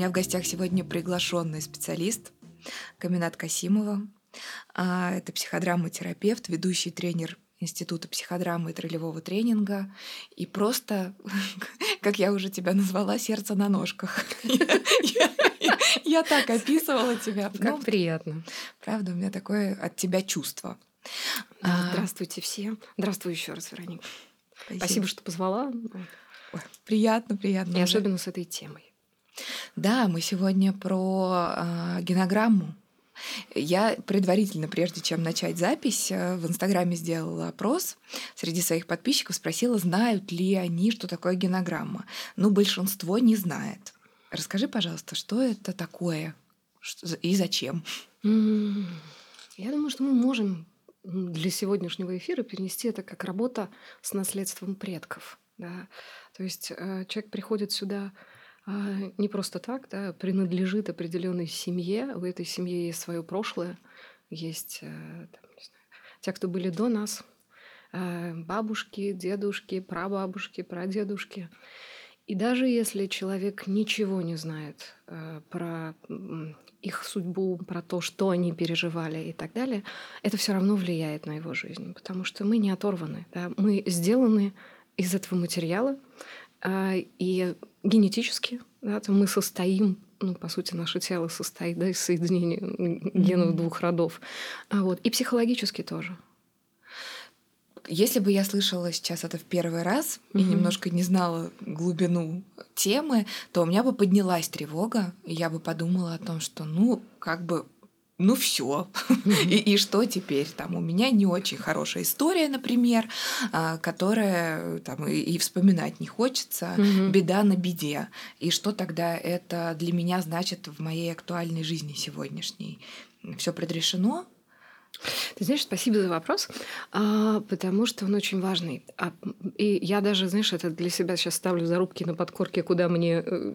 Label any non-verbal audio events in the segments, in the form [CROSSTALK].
меня в гостях сегодня приглашенный специалист Каминат Касимова. А, это психодрамма-терапевт, ведущий тренер Института психодрамы и троллевого тренинга. И просто, [LAUGHS] как я уже тебя назвала, сердце на ножках. [LAUGHS] Я так описывала тебя. Как ну, приятно. Правда, у меня такое от тебя чувство. А, здравствуйте все. Здравствуй еще раз, Вероника. Спасибо, что позвала. приятно, приятно. И особенно с этой темой. Да, мы сегодня про э, генограмму. Я предварительно, прежде чем начать запись, э, в Инстаграме сделала опрос среди своих подписчиков, спросила, знают ли они, что такое генограмма. Ну, большинство не знает. Расскажи, пожалуйста, что это такое и зачем? Я думаю, что мы можем для сегодняшнего эфира перенести это как работа с наследством предков. Да? То есть э, человек приходит сюда не просто так, да, принадлежит определенной семье, у этой семьи есть свое прошлое, есть э, там, не знаю, те, кто были до нас, э, бабушки, дедушки, прабабушки, прадедушки. И даже если человек ничего не знает э, про их судьбу, про то, что они переживали и так далее, это все равно влияет на его жизнь, потому что мы не оторваны, да? мы сделаны из этого материала, а, и генетически да, мы состоим ну, по сути, наше тело состоит да, из соединения генов двух родов. А вот, и психологически тоже. Если бы я слышала сейчас это в первый раз mm-hmm. и немножко не знала глубину темы, то у меня бы поднялась тревога, и я бы подумала о том, что, ну, как бы ну все. и, и что теперь? Там у меня не очень хорошая история, например, а, которая там и, и вспоминать не хочется. Беда на беде. И что тогда это для меня значит в моей актуальной жизни сегодняшней? Все предрешено, ты знаешь, спасибо за вопрос, а, потому что он очень важный. А, и я даже, знаешь, это для себя сейчас ставлю зарубки на подкорке, куда мне, э,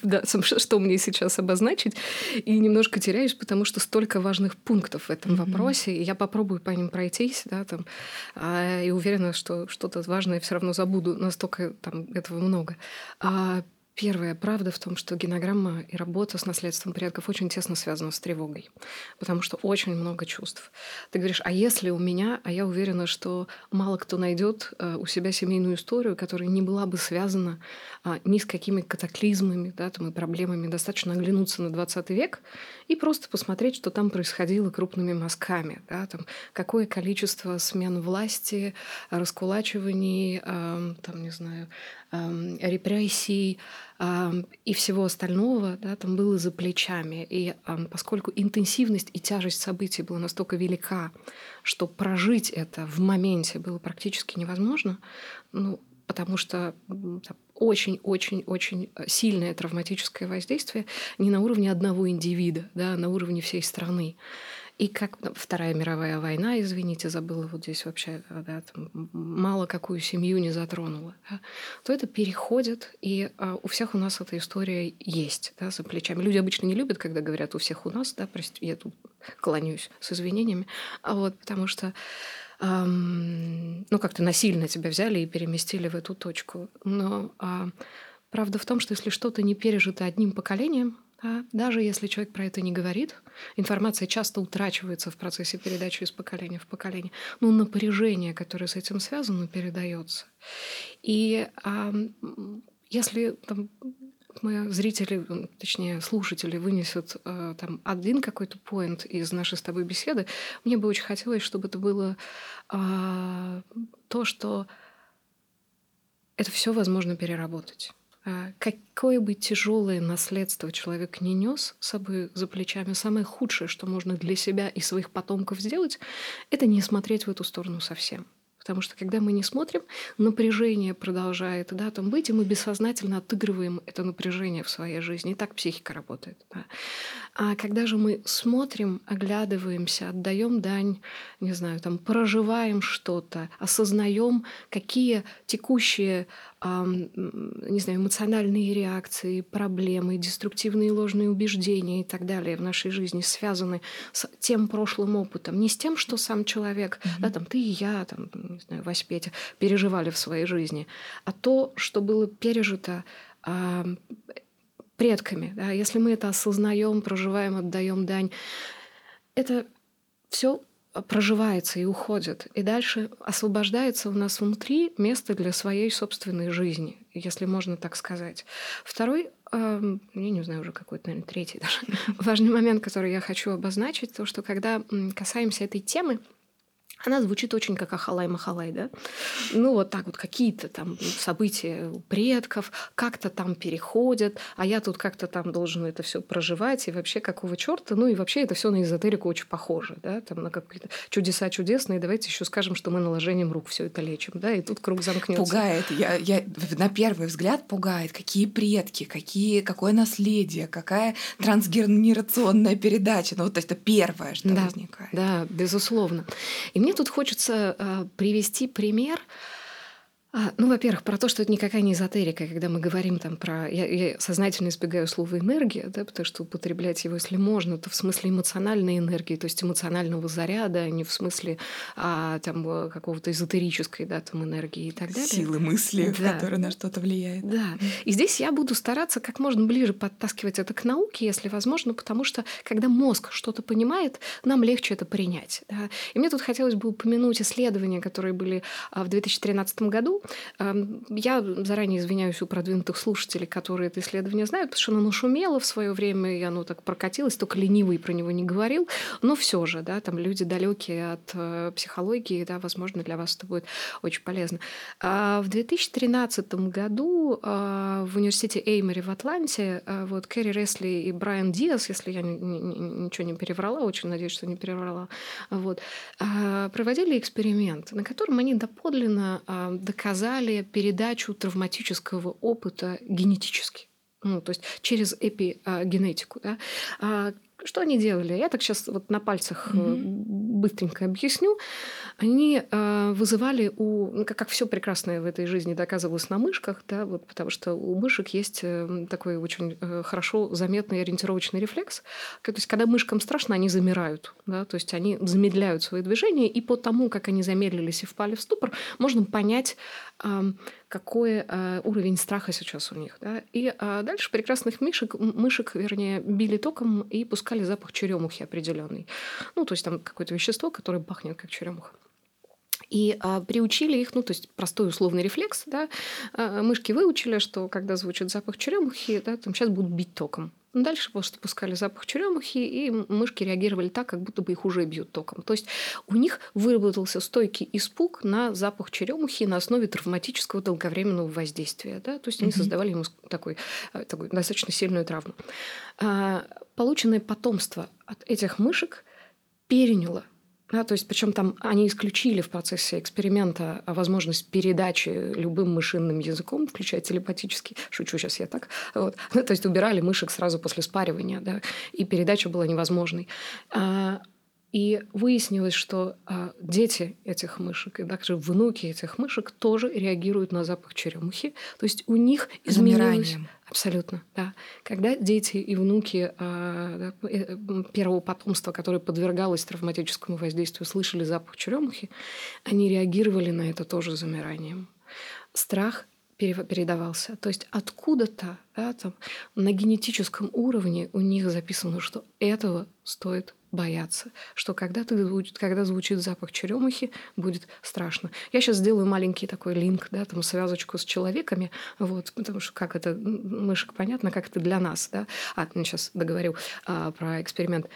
[LAUGHS] да, что мне сейчас обозначить, и немножко теряюсь, потому что столько важных пунктов в этом mm-hmm. вопросе, и я попробую по ним пройтись, да, там, а, и уверена, что что-то важное все равно забуду, настолько там этого много. Первая правда в том, что генограмма и работа с наследством предков очень тесно связана с тревогой, потому что очень много чувств. Ты говоришь, а если у меня, а я уверена, что мало кто найдет э, у себя семейную историю, которая не была бы связана а, ни с какими катаклизмами да, там, и проблемами. Достаточно оглянуться на 20 век и просто посмотреть, что там происходило крупными мазками. Да, там, какое количество смен власти, раскулачиваний, э, там, не знаю, э, репрессий, и всего остального да, там было за плечами. И поскольку интенсивность и тяжесть событий была настолько велика, что прожить это в моменте было практически невозможно, ну, потому что очень-очень-очень сильное травматическое воздействие не на уровне одного индивида, да, а на уровне всей страны. И как Вторая мировая война, извините, забыла вот здесь вообще, да, там, мало какую семью не затронула, да, то это переходит, и а, у всех у нас эта история есть да, за плечами. Люди обычно не любят, когда говорят у всех у нас, да, прости, я тут клонюсь с извинениями, а вот потому что ну, как-то насильно тебя взяли и переместили в эту точку. Но а, правда в том, что если что-то не пережито одним поколением, а даже если человек про это не говорит, информация часто утрачивается в процессе передачи из поколения в поколение. Но напряжение, которое с этим связано, передается. И а, если там, мои зрители, точнее слушатели вынесут э, там один какой-то поинт из нашей с тобой беседы, мне бы очень хотелось, чтобы это было э, то, что это все возможно переработать. А, какое бы тяжелое наследство человек не нес с собой за плечами, самое худшее, что можно для себя и своих потомков сделать, это не смотреть в эту сторону совсем. Потому что когда мы не смотрим, напряжение продолжает да, там быть, и мы бессознательно отыгрываем это напряжение в своей жизни. И так психика работает. Да. А когда же мы смотрим, оглядываемся, отдаем дань, не знаю, там, проживаем что-то, осознаем, какие текущие не знаю, эмоциональные реакции, проблемы, деструктивные ложные убеждения и так далее в нашей жизни связаны с тем прошлым опытом, не с тем, что сам человек, mm-hmm. да, там ты и я, там, не знаю, Вась Петя переживали в своей жизни, а то, что было пережито предками, да, если мы это осознаем, проживаем, отдаем дань, это все проживается и уходит. И дальше освобождается у нас внутри место для своей собственной жизни, если можно так сказать. Второй, э, я не знаю уже какой-то, наверное, третий даже, [LAUGHS] важный момент, который я хочу обозначить, то, что когда касаемся этой темы, она звучит очень как Ахалай-Махалай, да? Ну, вот так вот какие-то там события у предков, как-то там переходят, а я тут как-то там должен это все проживать, и вообще какого черта? Ну, и вообще это все на эзотерику очень похоже, да? Там на какие-то чудеса чудесные. Давайте еще скажем, что мы наложением рук все это лечим, да? И тут круг замкнется. Пугает. Я, я, на первый взгляд пугает. Какие предки, какие, какое наследие, какая трансгенерационная передача. Ну, вот это первое, что да, возникает. Да, безусловно. И мне тут хочется э, привести пример а, ну, во-первых, про то, что это никакая не эзотерика, когда мы говорим там про... Я, я сознательно избегаю слова «энергия», да, потому что употреблять его, если можно, то в смысле эмоциональной энергии, то есть эмоционального заряда, а не в смысле а, там, э, какого-то эзотерической да, там, энергии и так далее. Силы мысли, да. которая на что-то влияет. Да. И здесь я буду стараться как можно ближе подтаскивать это к науке, если возможно, потому что когда мозг что-то понимает, нам легче это принять. Да. И мне тут хотелось бы упомянуть исследования, которые были в 2013 году, я заранее извиняюсь у продвинутых слушателей, которые это исследование знают, потому что оно нашумело в свое время, и оно так прокатилось, только ленивый про него не говорил. Но все же, да, там люди далекие от э, психологии, да, возможно, для вас это будет очень полезно. А в 2013 году а, в университете Эймери в Атланте а, вот Кэрри Ресли и Брайан Диас, если я ничего не переврала, очень надеюсь, что не переврала, вот, проводили эксперимент, на котором они доподлинно доказали, показали передачу травматического опыта генетически. Ну, то есть через эпигенетику. Да? Что они делали? Я так сейчас вот на пальцах mm-hmm. быстренько объясню. Они э, вызывали у, ну, как, как все прекрасное в этой жизни доказывалось на мышках, да, вот, потому что у мышек есть э, такой очень э, хорошо заметный ориентировочный рефлекс. То есть, когда мышкам страшно, они замирают, да, то есть они замедляют свои движения, и по тому, как они замедлились и впали в ступор, можно понять, какой э, уровень страха сейчас у них. Да? И а дальше прекрасных мышек, мышек, вернее, били током и пускали запах черемухи определенный. Ну, то есть там какое-то вещество, которое пахнет как черемуха. И а, приучили их, ну, то есть простой условный рефлекс, да, а, мышки выучили, что когда звучит запах черемухи, да, там сейчас будут бить током. Дальше просто пускали запах черемухи, и мышки реагировали так, как будто бы их уже бьют током. То есть у них выработался стойкий испуг на запах черемухи на основе травматического долговременного воздействия. Да? То есть они mm-hmm. создавали ему такой, э, такой достаточно сильную травму. А, полученное потомство от этих мышек переняло да, то есть, причем там они исключили в процессе эксперимента возможность передачи любым мышиным языком, включая телепатический. Шучу сейчас я так. Вот. Ну, то есть убирали мышек сразу после спаривания, да, и передача была невозможной. И выяснилось, что а, дети этих мышек и также внуки этих мышек тоже реагируют на запах черемухи. То есть у них изменилось... Замиранием. Абсолютно, да. Когда дети и внуки а, э, первого потомства, которое подвергалось травматическому воздействию, слышали запах черемухи, они реагировали на это тоже замиранием. Страх передавался. То есть откуда-то да, там, на генетическом уровне у них записано, что этого стоит бояться, что когда, ты, когда звучит запах черемухи, будет страшно. Я сейчас сделаю маленький такой линк, да, там связочку с человеками, вот, потому что как это, мышек понятно, как это для нас, да. А, сейчас договорю а, про эксперимент.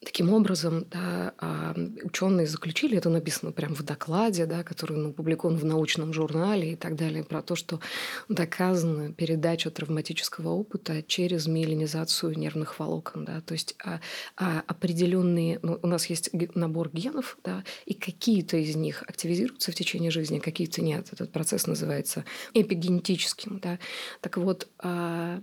Таким образом, да, а, ученые заключили, это написано прямо в докладе, да, который ну, опубликован в научном журнале и так далее, про то, что доказана передача травматического опыта через миелинизацию нервных волокон. Да, то есть а, а определенные, ну, у нас есть набор генов, да, и какие-то из них активизируются в течение жизни, какие-то нет. Этот процесс называется эпигенетическим. Да. Так вот, а,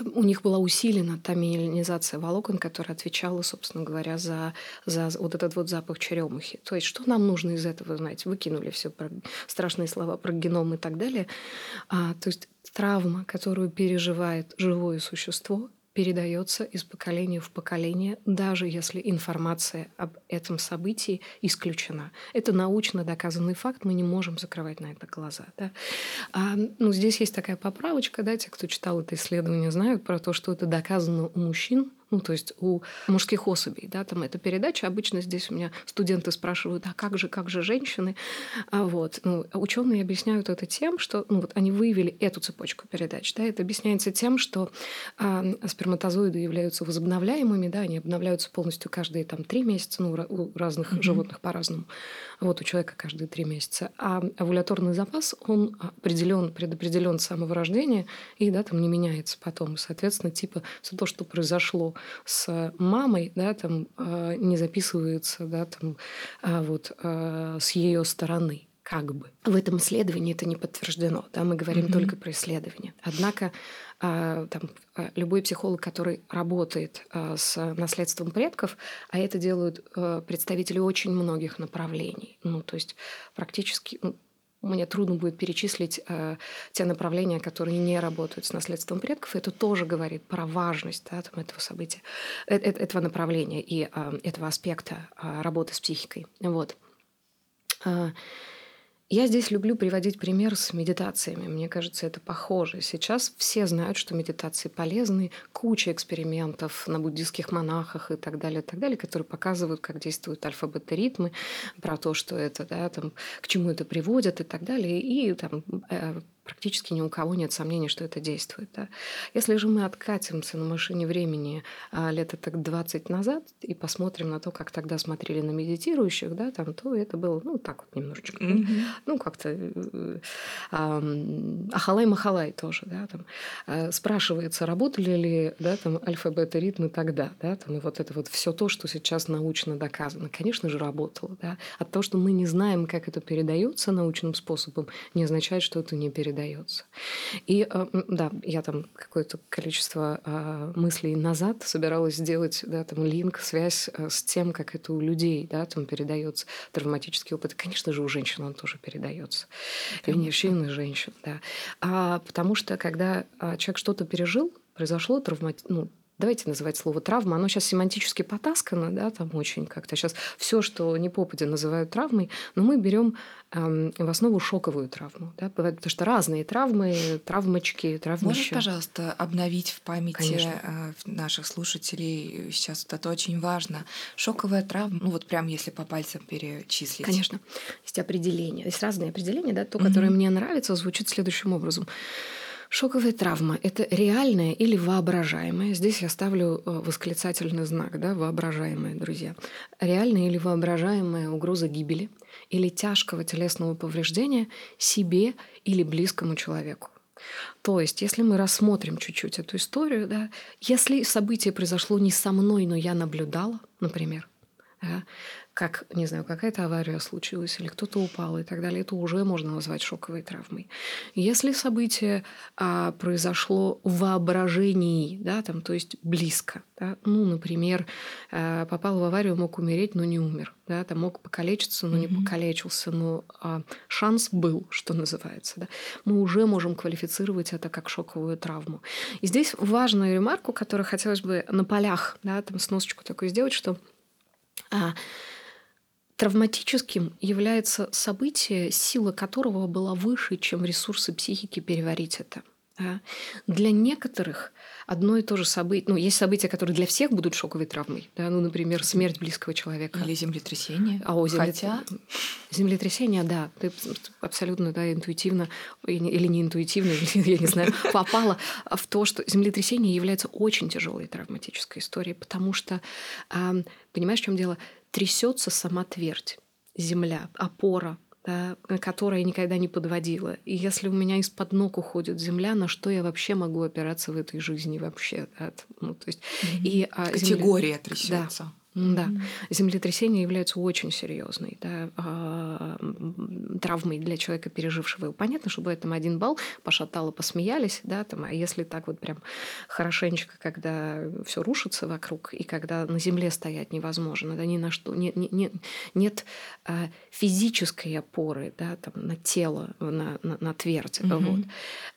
у них была усилена та минерализация волокон, которая отвечала, собственно говоря, за, за вот этот вот запах черемухи. То есть, что нам нужно из этого знать? Выкинули все про страшные слова про геном и так далее. А, то есть, травма, которую переживает живое существо, передается из поколения в поколение, даже если информация об этом событии исключена. Это научно доказанный факт, мы не можем закрывать на это глаза. Да? А, ну, здесь есть такая поправочка, да, те, кто читал это исследование, знают про то, что это доказано у мужчин, ну, то есть у мужских особей, да, там эта передача. Обычно здесь у меня студенты спрашивают, а как же, как же женщины? А вот, ну, ученые объясняют это тем, что, ну, вот они выявили эту цепочку передач, да, это объясняется тем, что а, сперматозоиды являются возобновляемыми, да, они обновляются полностью каждые там три месяца, ну, у разных mm-hmm. животных по-разному. Вот у человека каждые три месяца. А овуляторный запас, он определен, предопределен с самого рождения и, да, там не меняется потом. соответственно, типа все то, что произошло с мамой, да, там э, не записывается, да, там э, вот э, с ее стороны как бы. В этом исследовании это не подтверждено, да, мы говорим mm-hmm. только про исследование. Однако там, любой психолог, который работает с наследством предков, а это делают представители очень многих направлений, ну, то есть практически ну, мне трудно будет перечислить э, те направления, которые не работают с наследством предков. Это тоже говорит про важность да, там, этого события, э, э, этого направления и э, этого аспекта э, работы с психикой. Вот. Э, я здесь люблю приводить пример с медитациями. Мне кажется, это похоже. Сейчас все знают, что медитации полезны. Куча экспериментов на буддийских монахах и так далее, и так далее, которые показывают, как действуют альфа-бета-ритмы, про то, что это, да, там, к чему это приводит и так далее. И там э, практически ни у кого нет сомнений, что это действует. Да? Если же мы откатимся на машине времени а, лет так 20 назад и посмотрим на то, как тогда смотрели на медитирующих, да, там, то это было, ну, так вот немножечко, mm-hmm. ну, как-то э, ахалай-махалай тоже, да, там, а, спрашивается, работали ли, да, там, альфа-бета-ритмы тогда, да, там, и вот это вот все то, что сейчас научно доказано, конечно же, работало, да, от того, что мы не знаем, как это передается научным способом, не означает, что это не передается передается. И э, да, я там какое-то количество а, мыслей назад собиралась сделать, да, там линк, связь э, с тем, как это у людей, да, там передается травматический опыт. Конечно же, у женщин он тоже передается. И мужчин, и женщин, да. А, потому что когда а, человек что-то пережил, произошло травмати... ну, давайте называть слово травма, оно сейчас семантически потаскано, да, там очень как-то сейчас все, что не попадя называют травмой, но мы берем эм, в основу шоковую травму, да, потому что разные травмы, травмочки, травмища. Можешь, пожалуйста, обновить в памяти Конечно. Э, наших слушателей, сейчас вот это очень важно, шоковая травма, ну вот прям если по пальцам перечислить. Конечно, есть определение, есть разные определения, да, то, которое mm-hmm. мне нравится, звучит следующим образом. Шоковая травма – это реальная или воображаемая? Здесь я ставлю э, восклицательный знак, да, воображаемая, друзья. Реальная или воображаемая угроза гибели или тяжкого телесного повреждения себе или близкому человеку. То есть, если мы рассмотрим чуть-чуть эту историю, да, если событие произошло не со мной, но я наблюдала, например, да, как, не знаю, какая-то авария случилась или кто-то упал и так далее, это уже можно назвать шоковой травмой. Если событие а, произошло в воображении, да, там, то есть близко, да, ну, например, а, попал в аварию, мог умереть, но не умер, да, там мог покалечиться, но mm-hmm. не покалечился, но а, шанс был, что называется, да, мы уже можем квалифицировать это как шоковую травму. И здесь важную ремарку, которую хотелось бы на полях, да, там сносочку такую сделать, что а, Травматическим является событие, сила которого была выше, чем ресурсы психики переварить это. Да? Для некоторых одно и то же событие, ну, есть события, которые для всех будут шоковой травмой, да, ну, например, смерть близкого человека. Или землетрясение. А, о, земле... Хотя... Землетрясение, да, ты абсолютно, да, интуитивно или не интуитивно, [LAUGHS] я не знаю, попала в то, что землетрясение является очень тяжелой травматической историей, потому что, понимаешь, в чем дело? Трясется сама твердь, земля, опора, да, которая никогда не подводила. И если у меня из-под ног уходит земля, на что я вообще могу опираться в этой жизни вообще? Да? Ну, то есть, mm-hmm. и, а, Категория земля... трясется. Да. Да, землетрясение является очень серьезной да, травмой для человека, пережившего его. Понятно, что бывает там один балл, пошатало, посмеялись, да, там, а если так вот прям хорошенечко, когда все рушится вокруг, и когда на земле стоять невозможно, да, ни на что, нет, нет, нет а, физической опоры да, там, на тело, на, на, на твердь. Mm-hmm.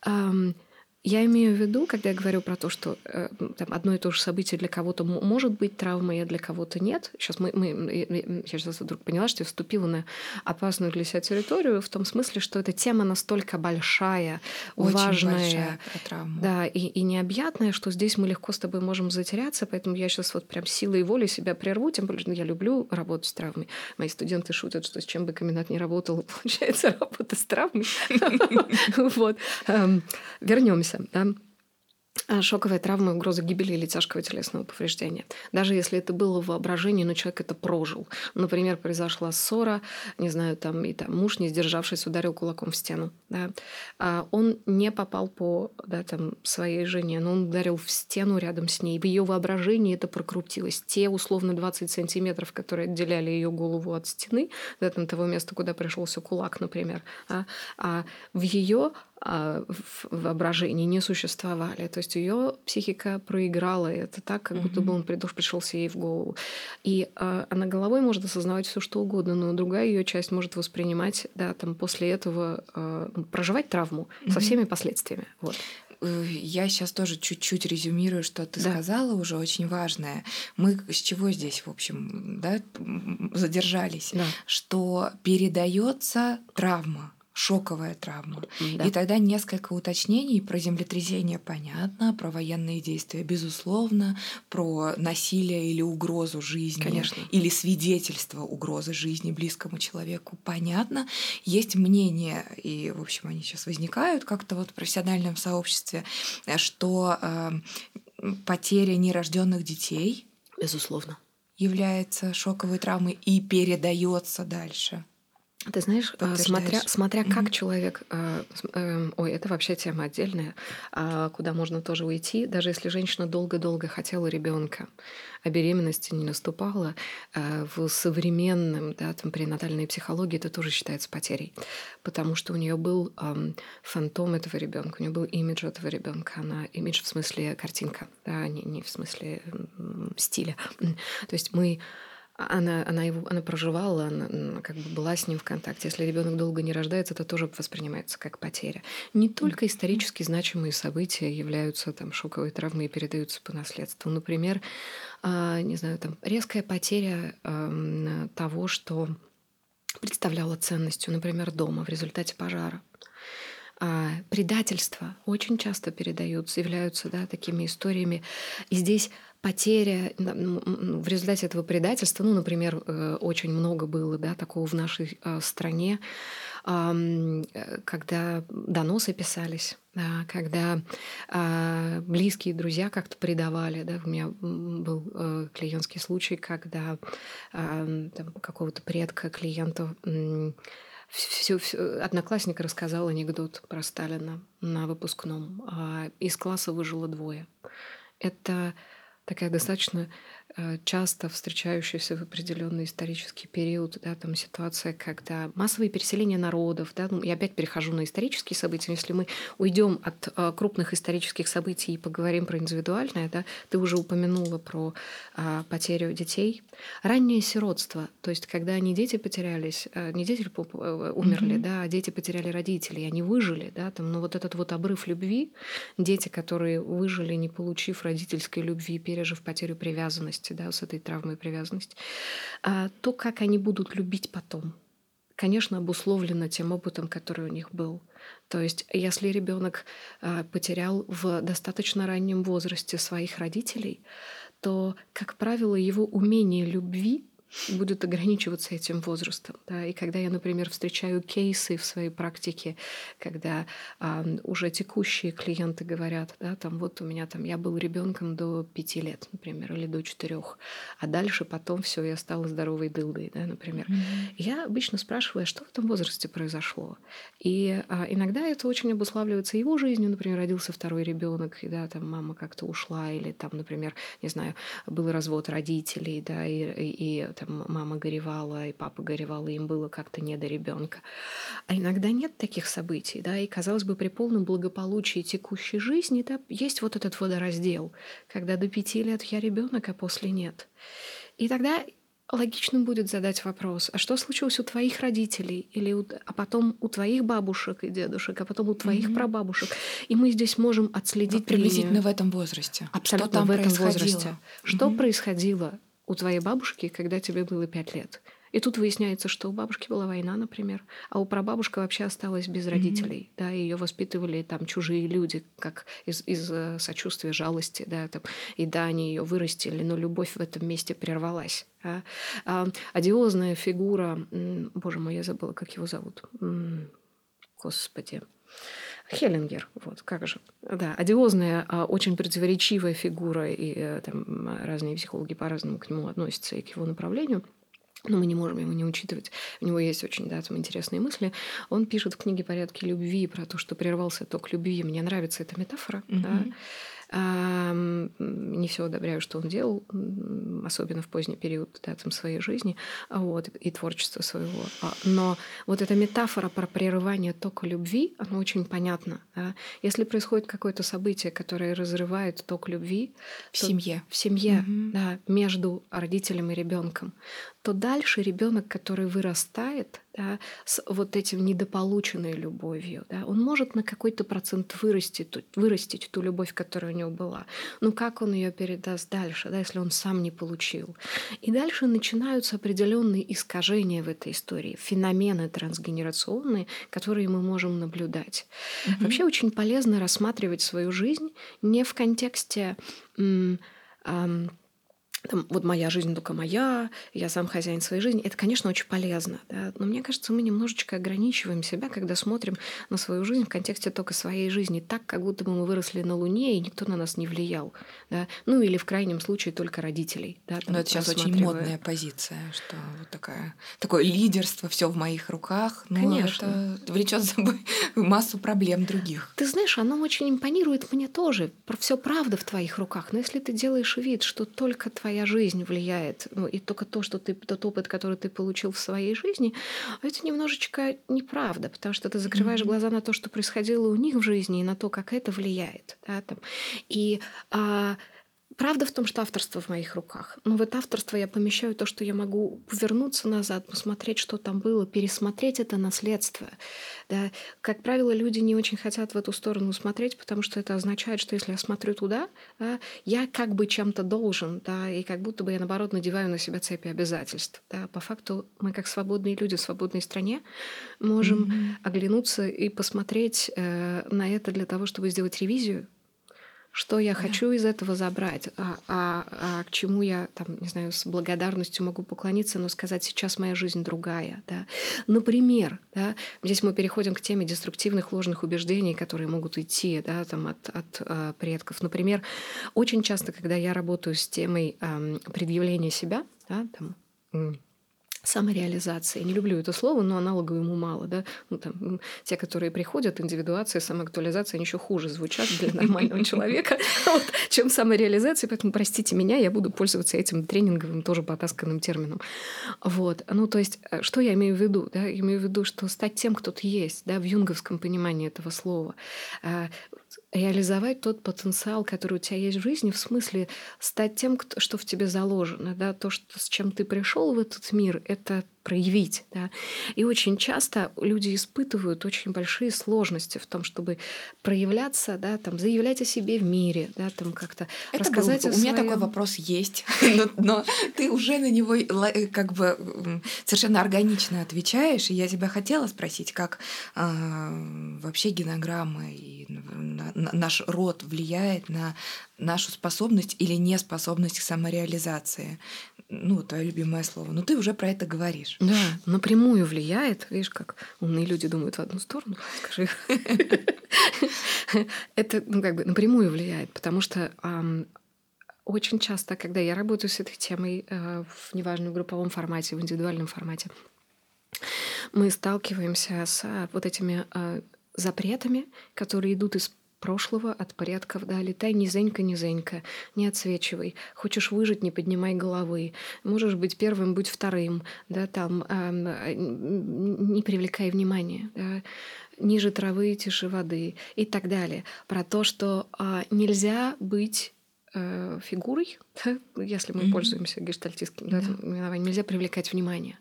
Вот я имею в виду, когда я говорю про то, что э, там, одно и то же событие для кого-то может быть травмой, а для кого-то нет. Сейчас мы, мы, я сейчас вдруг поняла, что я вступила на опасную для себя территорию в том смысле, что эта тема настолько большая, Очень важная, большая да, и, и необъятная, что здесь мы легко с тобой можем затеряться, поэтому я сейчас вот прям силой и волей себя прерву, тем более, что я люблю работать с травмой. Мои студенты шутят, что с чем бы комбинат не работал, [LAUGHS] получается работа с травмой. [LAUGHS] Вот. Эм, Вернемся вернемся, да, а, шоковая травма, угроза гибели или тяжкого телесного повреждения. Даже если это было в воображении, но человек это прожил. Например, произошла ссора, не знаю, там, и там муж, не сдержавшись, ударил кулаком в стену. Да. А он не попал по да, там, своей жене, но он ударил в стену рядом с ней. В ее воображении это прокрутилось. Те, условно, 20 сантиметров, которые отделяли ее голову от стены, да, там, того места, куда пришелся кулак, например, а, а в ее в воображении не существовали. То есть ее психика проиграла это так, как будто бы он пришелся ей в голову. И э, она головой может осознавать все, что угодно, но другая ее часть может воспринимать, да, там после этого э, проживать травму со всеми последствиями. Вот. Э, я сейчас тоже чуть-чуть резюмирую, что ты да. сказала уже очень важное. Мы с чего здесь, в общем, да, задержались, да. что передается травма шоковая травма. Да. И тогда несколько уточнений про землетрясение понятно, про военные действия безусловно, про насилие или угрозу жизни, Конечно. или свидетельство угрозы жизни близкому человеку понятно. Есть мнение, и, в общем, они сейчас возникают как-то вот в профессиональном сообществе, что э, потеря нерожденных детей, безусловно, является шоковой травмой и передается дальше. Ты знаешь, э, смотря, смотря как mm-hmm. человек, э, э, ой, это вообще тема отдельная, э, куда можно тоже уйти, даже если женщина долго-долго хотела ребенка, а беременности не наступала, э, в современном, да, там, пренатальной психологии это тоже считается потерей, потому что у нее был фантом этого ребенка, у нее был имидж этого ребенка, она имидж в смысле картинка, да, не, не в смысле стиля. То есть мы она, она, его, она проживала, она как бы была с ним в контакте. Если ребенок долго не рождается, это тоже воспринимается как потеря. Не только исторически значимые события являются там шоковой травмой и передаются по наследству. Например, а, не знаю, там резкая потеря того, что представляло ценностью, например, дома в результате пожара. А предательства очень часто передаются, являются да, такими историями. И здесь потеря в результате этого предательства, ну, например, э, очень много было да, такого в нашей э, стране, э, когда доносы писались, да, когда а, близкие друзья как-то предавали. Да. У меня был клиентский случай, когда какого-то предка клиента все, все, одноклассник рассказал анекдот про Сталина на выпускном. А из класса выжило двое. Это такая достаточно часто встречающаяся в определенный исторический период, да, там ситуация, когда массовые переселения народов, да, ну, я опять перехожу на исторические события, если мы уйдем от а, крупных исторических событий и поговорим про индивидуальное, да, ты уже упомянула про а, потерю детей, раннее сиротство, то есть когда не дети потерялись, а, не дети умерли, mm-hmm. да, а дети потеряли родителей, они выжили, да, там, но вот этот вот обрыв любви, дети, которые выжили, не получив родительской любви, пережив потерю привязанности привязанности, да, с этой травмой привязанности, а то, как они будут любить потом, конечно, обусловлено тем опытом, который у них был. То есть, если ребенок а, потерял в достаточно раннем возрасте своих родителей, то, как правило, его умение любви будет ограничиваться этим возрастом. Да? И когда я, например, встречаю кейсы в своей практике, когда а, уже текущие клиенты говорят, да, там вот у меня там я был ребенком до пяти лет, например, или до четырех, а дальше потом все, я стала здоровой дылдой, да, например. Mm-hmm. Я обычно спрашиваю, а что в этом возрасте произошло? И а, иногда это очень обуславливается его жизнью, например, родился второй ребенок, и да, там мама как-то ушла, или там, например, не знаю, был развод родителей, да, и, и, и там мама горевала, и папа горевал, и им было как-то не до ребенка. А иногда нет таких событий, да, и, казалось бы, при полном благополучии текущей жизни да, есть вот этот водораздел, когда до пяти лет я ребенок, а после нет. И тогда логичным будет задать вопрос, а что случилось у твоих родителей, или у, а потом у твоих бабушек и дедушек, а потом у твоих mm-hmm. прабабушек. И мы здесь можем отследить вот приблизительно линию. в этом возрасте. Абсолютно что там в этом возрасте. Mm-hmm. Что происходило у твоей бабушки, когда тебе было пять лет? И тут выясняется, что у бабушки была война, например, а у прабабушка вообще осталась без родителей, mm-hmm. да, ее воспитывали там чужие люди, как из, из э, сочувствия, жалости, да, там, и да, они ее вырастили, но любовь в этом месте прервалась. Да. А, одиозная фигура, боже мой, я забыла, как его зовут, господи, Хеллингер, вот, как же. Да, одиозная, а, очень противоречивая фигура, и э, там разные психологи по-разному к нему относятся и к его направлению – но мы не можем его не учитывать. У него есть очень да, там интересные мысли. Он пишет в книге «Порядки любви» про то, что прервался ток любви. Мне нравится эта метафора. Mm-hmm. Да? Не все одобряю, что он делал, особенно в поздний период да, там, своей жизни вот, и творчества своего. А, но вот эта метафора про прерывание тока любви, она очень понятна. Да? Если происходит какое-то событие, которое разрывает ток любви в семье, в семье, угу. да, между родителем и ребенком, то дальше ребенок, который вырастает да, с вот этим недополученной любовью, да, он может на какой-то процент вырастить, вырастить ту любовь, которая у него была. Но как он ее передаст дальше, да, если он сам не получил? И дальше начинаются определенные искажения в этой истории, феномены трансгенерационные, которые мы можем наблюдать. Mm-hmm. Вообще очень полезно рассматривать свою жизнь не в контексте м- м- там, вот моя жизнь только моя, я сам хозяин своей жизни, это, конечно, очень полезно. Да? Но мне кажется, мы немножечко ограничиваем себя, когда смотрим на свою жизнь в контексте только своей жизни, так, как будто бы мы выросли на Луне, и никто на нас не влиял. Да? Ну или в крайнем случае только родителей. Да, там, Но это сейчас очень модная позиция, что вот такая, такое лидерство, все в моих руках. Ну, конечно. Это влечет за собой [LAUGHS] массу проблем других. Ты знаешь, оно очень импонирует мне тоже. Все правда в твоих руках. Но если ты делаешь вид, что только твоя твоя жизнь влияет, ну, и только то, что ты, тот опыт, который ты получил в своей жизни, это немножечко неправда, потому что ты закрываешь mm-hmm. глаза на то, что происходило у них в жизни, и на то, как это влияет. Да, там. И а, Правда в том, что авторство в моих руках. Но в это авторство я помещаю то, что я могу повернуться назад, посмотреть, что там было, пересмотреть это наследство. Да. Как правило, люди не очень хотят в эту сторону смотреть, потому что это означает, что если я смотрю туда, да, я как бы чем-то должен, да, и как будто бы я, наоборот, надеваю на себя цепи обязательств. Да. По факту мы, как свободные люди в свободной стране, можем mm-hmm. оглянуться и посмотреть э, на это для того, чтобы сделать ревизию что я хочу из этого забрать, а, а, а к чему я, там, не знаю, с благодарностью могу поклониться, но сказать, сейчас моя жизнь другая. Да? Например, да, здесь мы переходим к теме деструктивных ложных убеждений, которые могут идти да, там, от, от э, предков. Например, очень часто, когда я работаю с темой э, предъявления себя, да, там, самореализация. Я не люблю это слово, но аналогов ему мало. Да? Ну, там, те, которые приходят, индивидуация, самоактуализация, они еще хуже звучат для [LAUGHS] нормального человека, чем самореализация. Поэтому, простите меня, я буду пользоваться этим тренинговым, тоже потасканным термином. Вот. Ну, то есть, э, что я имею в виду? Да? Я имею в виду, что стать тем, кто ты есть, да, в юнговском понимании этого слова. Реализовать тот потенциал, который у тебя есть в жизни, в смысле стать тем, что в тебе заложено, да, то, что, с чем ты пришел в этот мир, это проявить. Да? И очень часто люди испытывают очень большие сложности в том, чтобы проявляться, да, там, заявлять о себе в мире, да, там как-то Это рассказать был, о У меня такой вопрос есть, [LAUGHS] но, но ты уже на него э, как бы совершенно органично отвечаешь, и я тебя хотела спросить, как э, вообще генограмма и наш род влияет на нашу способность или неспособность к самореализации. Ну, твое любимое слово. Но ты уже про это говоришь. Да, напрямую влияет. Видишь, как умные люди думают в одну сторону. [LAUGHS] Скажи. Это, ну, как бы напрямую влияет, потому что очень часто, когда я работаю с этой темой, э, в неважно в групповом формате, в индивидуальном формате, мы сталкиваемся с вот этими э, запретами, которые идут из прошлого, от порядков, да, летай низенько, низенько, не отсвечивай. Хочешь выжить, не поднимай головы. Можешь быть первым, будь вторым, да, там, э, не привлекай внимания, да, ниже травы, тише воды и так далее. Про то, что э, нельзя быть э, фигурой, если мы mm-hmm. пользуемся гештальтистским да, yeah. именованием, нельзя привлекать внимание.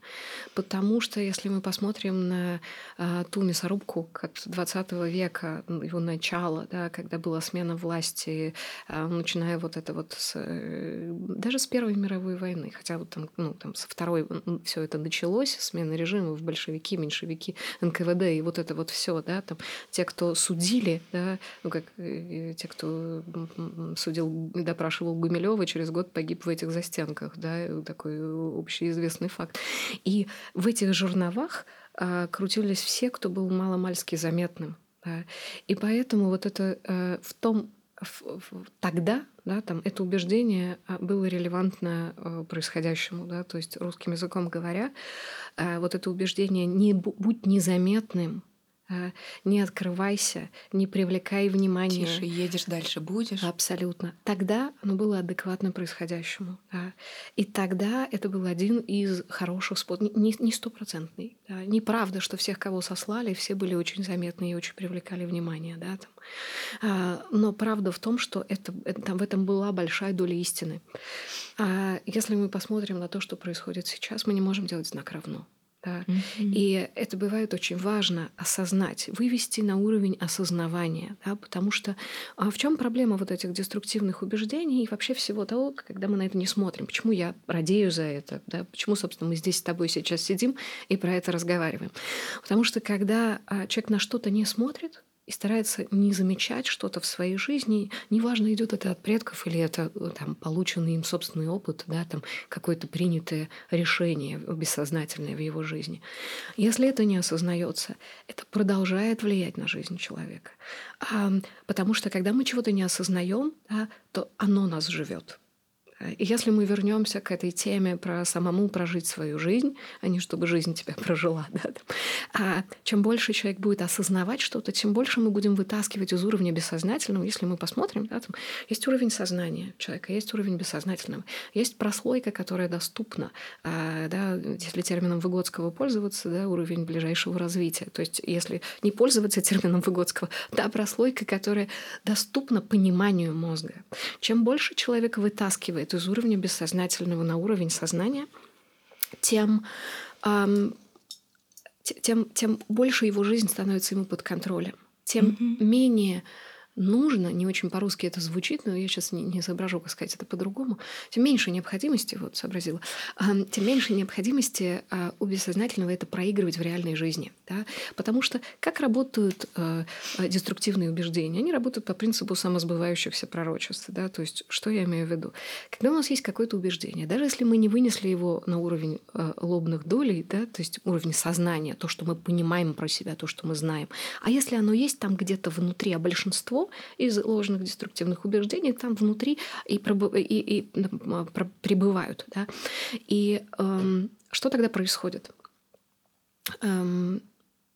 Потому что если мы посмотрим на э, ту мясорубку как 20 века, его начало, да, когда была смена власти, э, начиная вот это вот с, э, даже с Первой мировой войны, хотя вот там, ну, там со Второй все это началось, смена режимов, большевики, меньшевики, НКВД и вот это вот все, да, там те, кто судили, да, ну как э, те, кто судил допрашивал Гумилева, через год погиб в этих застенках, да, такой общеизвестный факт. И в этих жерновах а, крутились все, кто был маломальски заметным. Да. И поэтому вот это а, в том тогда, да, там это убеждение а, было релевантно происходящему, да, то есть русским языком говоря, вот это убеждение не будь незаметным, не открывайся, не привлекай внимания. Тише, едешь дальше будешь. Абсолютно. Тогда оно было адекватно происходящему. Да. И тогда это был один из хороших способов, не стопроцентный. Да. Неправда, что всех, кого сослали, все были очень заметны и очень привлекали внимание. Да, там. А, но правда в том, что это, это, там, в этом была большая доля истины. А если мы посмотрим на то, что происходит сейчас, мы не можем делать знак равно. Да. Mm-hmm. И это бывает очень важно осознать, вывести на уровень осознавания, да, потому что а в чем проблема вот этих деструктивных убеждений и вообще всего того, когда мы на это не смотрим? Почему я радею за это? Да? Почему, собственно, мы здесь с тобой сейчас сидим и про это разговариваем? Потому что когда а, человек на что-то не смотрит, и старается не замечать что-то в своей жизни, неважно, идет это от предков или это э, там, полученный им собственный опыт, да, там, какое-то принятое решение бессознательное в его жизни. Если это не осознается, это продолжает влиять на жизнь человека. А, потому что когда мы чего-то не осознаем, да, то оно нас живет. И если мы вернемся к этой теме про самому прожить свою жизнь, а не чтобы жизнь тебя прожила, [LAUGHS] да, а чем больше человек будет осознавать что-то, тем больше мы будем вытаскивать из уровня бессознательного. Если мы посмотрим, да, там есть уровень сознания человека, есть уровень бессознательного, есть прослойка, которая доступна, а, да, если термином Выгодского пользоваться, да, уровень ближайшего развития. То есть если не пользоваться термином Выгодского, да, прослойка, которая доступна пониманию мозга. Чем больше человек вытаскивает переходит из уровня бессознательного на уровень сознания, тем, эм, тем, тем больше его жизнь становится ему под контролем, тем mm-hmm. менее нужно, не очень по-русски это звучит, но я сейчас не, не соображу, как сказать это по-другому, тем меньше необходимости, вот сообразила, тем меньше необходимости а, у бессознательного это проигрывать в реальной жизни. Да? Потому что как работают э, деструктивные убеждения? Они работают по принципу самосбывающихся пророчеств. Да? То есть, что я имею в виду? Когда у нас есть какое-то убеждение, даже если мы не вынесли его на уровень лобных долей, да, то есть уровень сознания, то, что мы понимаем про себя, то, что мы знаем, а если оно есть там где-то внутри, а большинство из ложных деструктивных убеждений там внутри и, пробы, и, и пребывают. Да? И эм, что тогда происходит? Эм,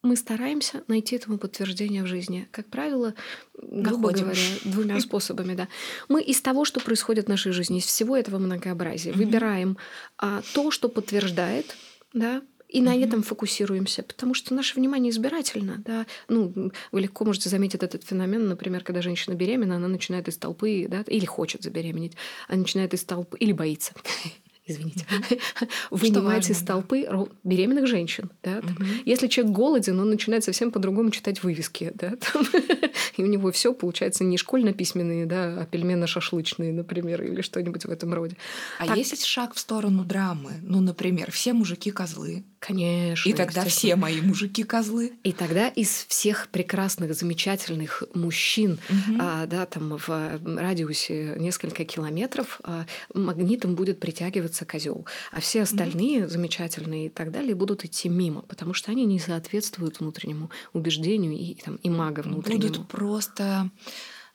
мы стараемся найти этому подтверждение в жизни. Как правило, грубо Находим. говоря, двумя способами. Да. Мы из того, что происходит в нашей жизни, из всего этого многообразия, mm-hmm. выбираем а, то, что подтверждает да, и на этом фокусируемся, потому что наше внимание избирательно. Да? Ну, вы легко можете заметить этот феномен, например, когда женщина беременна, она начинает из толпы, да, или хочет забеременеть, она начинает из толпы, или боится [LAUGHS] извините, [LAUGHS] вынимать из толпы беременных женщин. Да, там. Если человек голоден, он начинает совсем по-другому читать вывески. Да, там. [LAUGHS] И у него все получается не школьно-письменные, да, а пельменно-шашлычные, например, или что-нибудь в этом роде. А так... есть шаг в сторону драмы? Ну, например, все мужики козлы. Конечно. И тогда все мои мужики козлы. И тогда из всех прекрасных, замечательных мужчин, угу. а, да, там в радиусе несколько километров а, магнитом будет притягиваться козел, а все остальные угу. замечательные и так далее будут идти мимо, потому что они не соответствуют внутреннему убеждению и там и мага внутреннему. Будут просто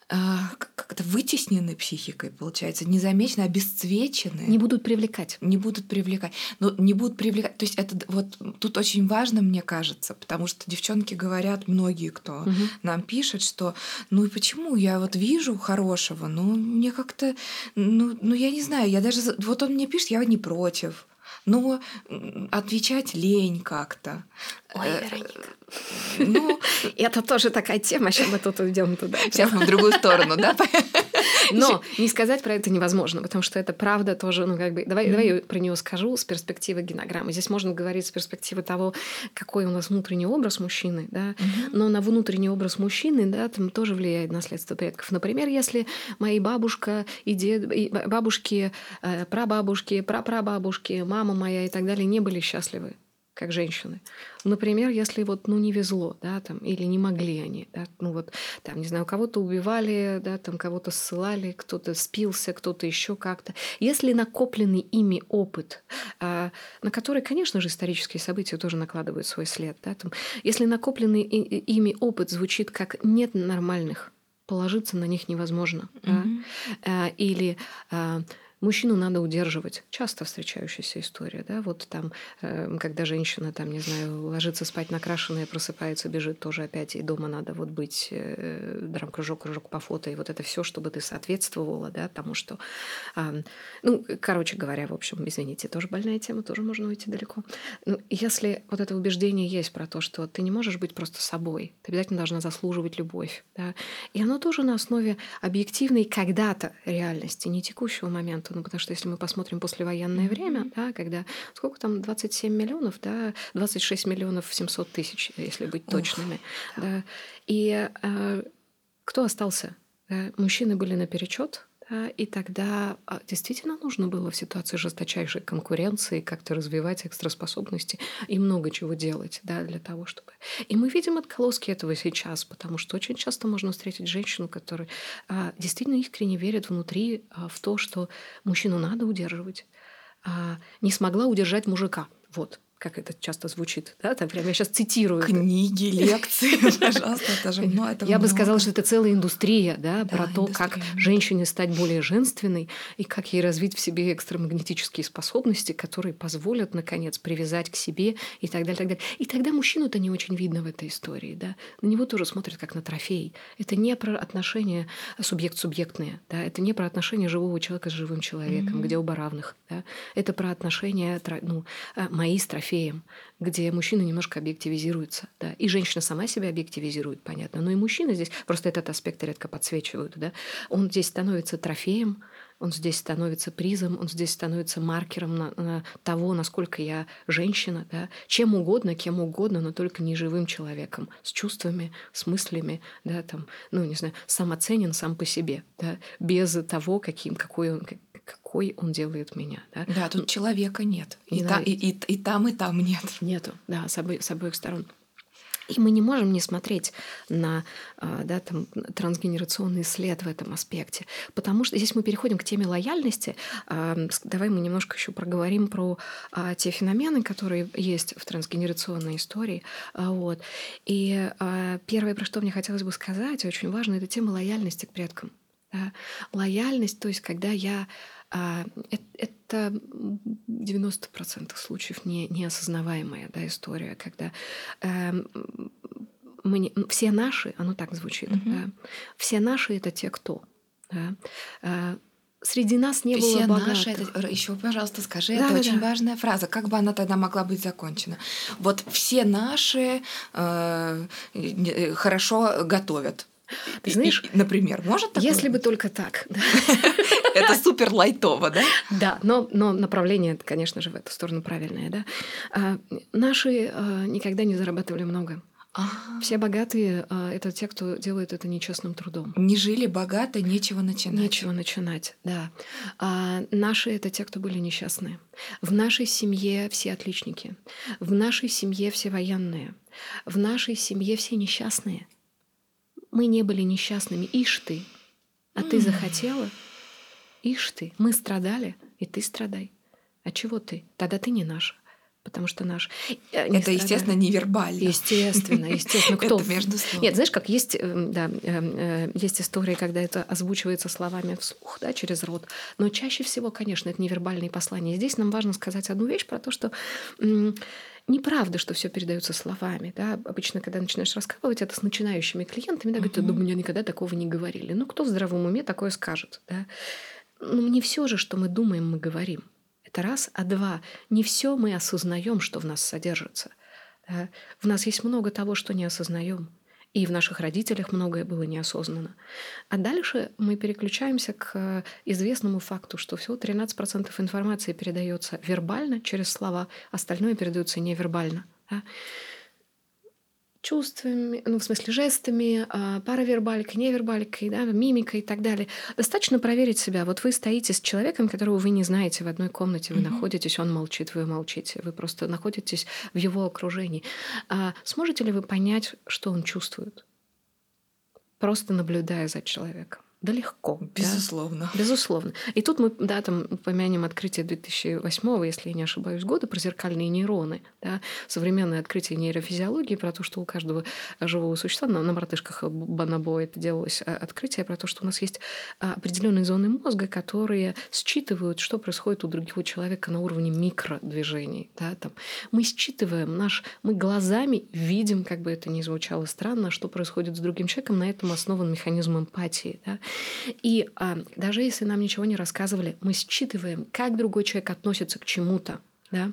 как-то вытеснены психикой, получается, незамечены, обесцвечены. Не будут привлекать. Не будут привлекать. Но не будут привлекать. То есть это вот тут очень важно, мне кажется, потому что девчонки говорят, многие, кто угу. нам пишет, что ну и почему я вот вижу хорошего, но мне как-то, ну, ну я не знаю, я даже, вот он мне пишет, я не против но отвечать лень как-то. Ой, э, Вероника. Ну, это тоже такая тема, сейчас мы тут уйдем туда. Сейчас мы в другую сторону, да? [LAUGHS] [LAUGHS] Но не сказать про это невозможно, потому что это правда тоже, ну, как бы, давай, mm-hmm. давай я про нее скажу с перспективы генограммы. Здесь можно говорить с перспективы того, какой у нас внутренний образ мужчины, да, mm-hmm. но на внутренний образ мужчины, да, там тоже влияет наследство предков. Например, если мои бабушка и дед, и бабушки, э, прабабушки, прапрабабушки, мама моя и так далее не были счастливы как женщины. Например, если вот, ну, не везло, да, там, или не могли они, да, ну, вот, там, не знаю, кого-то убивали, да, там, кого-то ссылали, кто-то спился, кто-то еще как-то. Если накопленный ими опыт, а, на который, конечно же, исторические события тоже накладывают свой след, да, там, если накопленный ими опыт звучит как «нет нормальных», положиться на них невозможно, mm-hmm. да, или а, Мужчину надо удерживать. Часто встречающаяся история, да, вот там, э, когда женщина, там, не знаю, ложится спать накрашенная, просыпается, бежит тоже опять, и дома надо вот быть э, драм-кружок, кружок по фото, и вот это все, чтобы ты соответствовала, да, тому, что... Э, ну, короче говоря, в общем, извините, тоже больная тема, тоже можно уйти далеко. Ну, если вот это убеждение есть про то, что ты не можешь быть просто собой, ты обязательно должна заслуживать любовь, да, и оно тоже на основе объективной когда-то реальности, не текущего момента, ну, потому что если мы посмотрим послевоенное mm-hmm. время, да, когда сколько там, 27 миллионов, да, 26 миллионов 700 тысяч, если быть точными, Ух, да. И э, кто остался? Да? Мужчины были наперечет, да, и тогда а, действительно нужно было в ситуации жесточайшей конкуренции как-то развивать экстраспособности и много чего делать да, для того, чтобы... И мы видим отголоски этого сейчас, потому что очень часто можно встретить женщину, которая а, действительно искренне верит внутри а, в то, что мужчину надо удерживать. А, не смогла удержать мужика. Вот как это часто звучит, да, там прям я сейчас цитирую. Книги, лекции, [LAUGHS] пожалуйста, это же ну, это Я бы сказала, что это целая индустрия, да, про то, как женщине стать более женственной и как ей развить в себе экстрамагнетические способности, которые позволят, наконец, привязать к себе и так далее, так далее. И тогда мужчину-то не очень видно в этой истории, да. На него тоже смотрят как на трофей. Это не про отношения субъект-субъектные, да, это не про отношения живого человека с живым человеком, где оба равных, да. Это про отношения, ну, э, мои с трофеем трофеем, где мужчина немножко объективизируется. Да? И женщина сама себя объективизирует, понятно. Но и мужчина здесь, просто этот аспект редко подсвечивают. Да? Он здесь становится трофеем, он здесь становится призом, он здесь становится маркером на, на того, насколько я женщина, да, чем угодно, кем угодно, но только не живым человеком, с чувствами, с мыслями, да, там, ну, не знаю, самоценен сам по себе, да, без того, каким, какой он, какой он делает меня. Да, да тут человека нет. И, та, и, и, и там, и там нет. Нету, да, с, обоих, с обоих сторон. И мы не можем не смотреть на а, да, там, трансгенерационный след в этом аспекте. Потому что здесь мы переходим к теме лояльности. А, давай мы немножко еще проговорим про а, те феномены, которые есть в трансгенерационной истории. Вот. И первое, про что мне хотелось бы сказать, очень важно, это тема лояльности к предкам. Да? Лояльность, то есть когда я а, это 90% случаев не, неосознаваемая да, история, когда э, мы не, все наши, оно так звучит, mm-hmm. да, все наши это те, кто. Да, э, среди нас не все было наши, это, еще, пожалуйста, скажи, да, это да, очень да. важная фраза. Как бы она тогда могла быть закончена? Вот все наши э, э хорошо готовят. [LAUGHS] Ты знаешь, например, может такое? Если бы только так. [LAUGHS] Это супер лайтово, да? [LAUGHS] Да, но, но направление, конечно же, в эту сторону правильное, да. А, наши а, никогда не зарабатывали много. А-а-а. Все богатые а, это те, кто делает это нечестным трудом. Не жили богато, нечего начинать. Нечего начинать, да. А наши это те, кто были несчастные. В нашей семье все отличники. В нашей семье все военные. В нашей семье все несчастные. Мы не были несчастными. Ишь ты. А ты захотела? Ишь ты. Мы страдали, и ты страдай. А чего ты? Тогда ты не наша потому что наш... Э, Это, страдали. естественно, невербально. Естественно, [LAUGHS] естественно. Кто? это между слов. Нет, знаешь, как есть, эм, да, э, есть история, когда это озвучивается словами вслух, да, через рот, но чаще всего, конечно, это невербальные послания. Здесь нам важно сказать одну вещь про то, что неправда, что все передается словами. Да? Обычно, когда начинаешь рассказывать это с начинающими клиентами, да, говорят, да, меня никогда такого не говорили. Ну, кто в здравом уме такое скажет? Да? Но не все же, что мы думаем, мы говорим. Это раз. А два, не все мы осознаем, что в нас содержится. Да? В нас есть много того, что не осознаем. И в наших родителях многое было неосознанно. А дальше мы переключаемся к известному факту, что всего 13% информации передается вербально через слова, остальное передается невербально. Да? Чувствами, ну, в смысле, жестами, а, паравербаликой, невербаликой, да, мимикой и так далее. Достаточно проверить себя. Вот вы стоите с человеком, которого вы не знаете в одной комнате, вы mm-hmm. находитесь, он молчит, вы молчите, вы просто находитесь в его окружении. А сможете ли вы понять, что он чувствует? Просто наблюдая за человеком. Да легко. Безусловно. Да? Безусловно. И тут мы, да, там упомянем открытие 2008, если я не ошибаюсь, года про зеркальные нейроны. Да? Современное открытие нейрофизиологии про то, что у каждого живого существа, на, на мартышках Банабо это делалось а, открытие про то, что у нас есть а, определенные зоны мозга, которые считывают, что происходит у другого человека на уровне микродвижений. Да? Там мы считываем наш, мы глазами видим, как бы это ни звучало странно, что происходит с другим человеком, на этом основан механизм эмпатии. Да? И а, даже если нам ничего не рассказывали, мы считываем, как другой человек относится к чему-то. Да?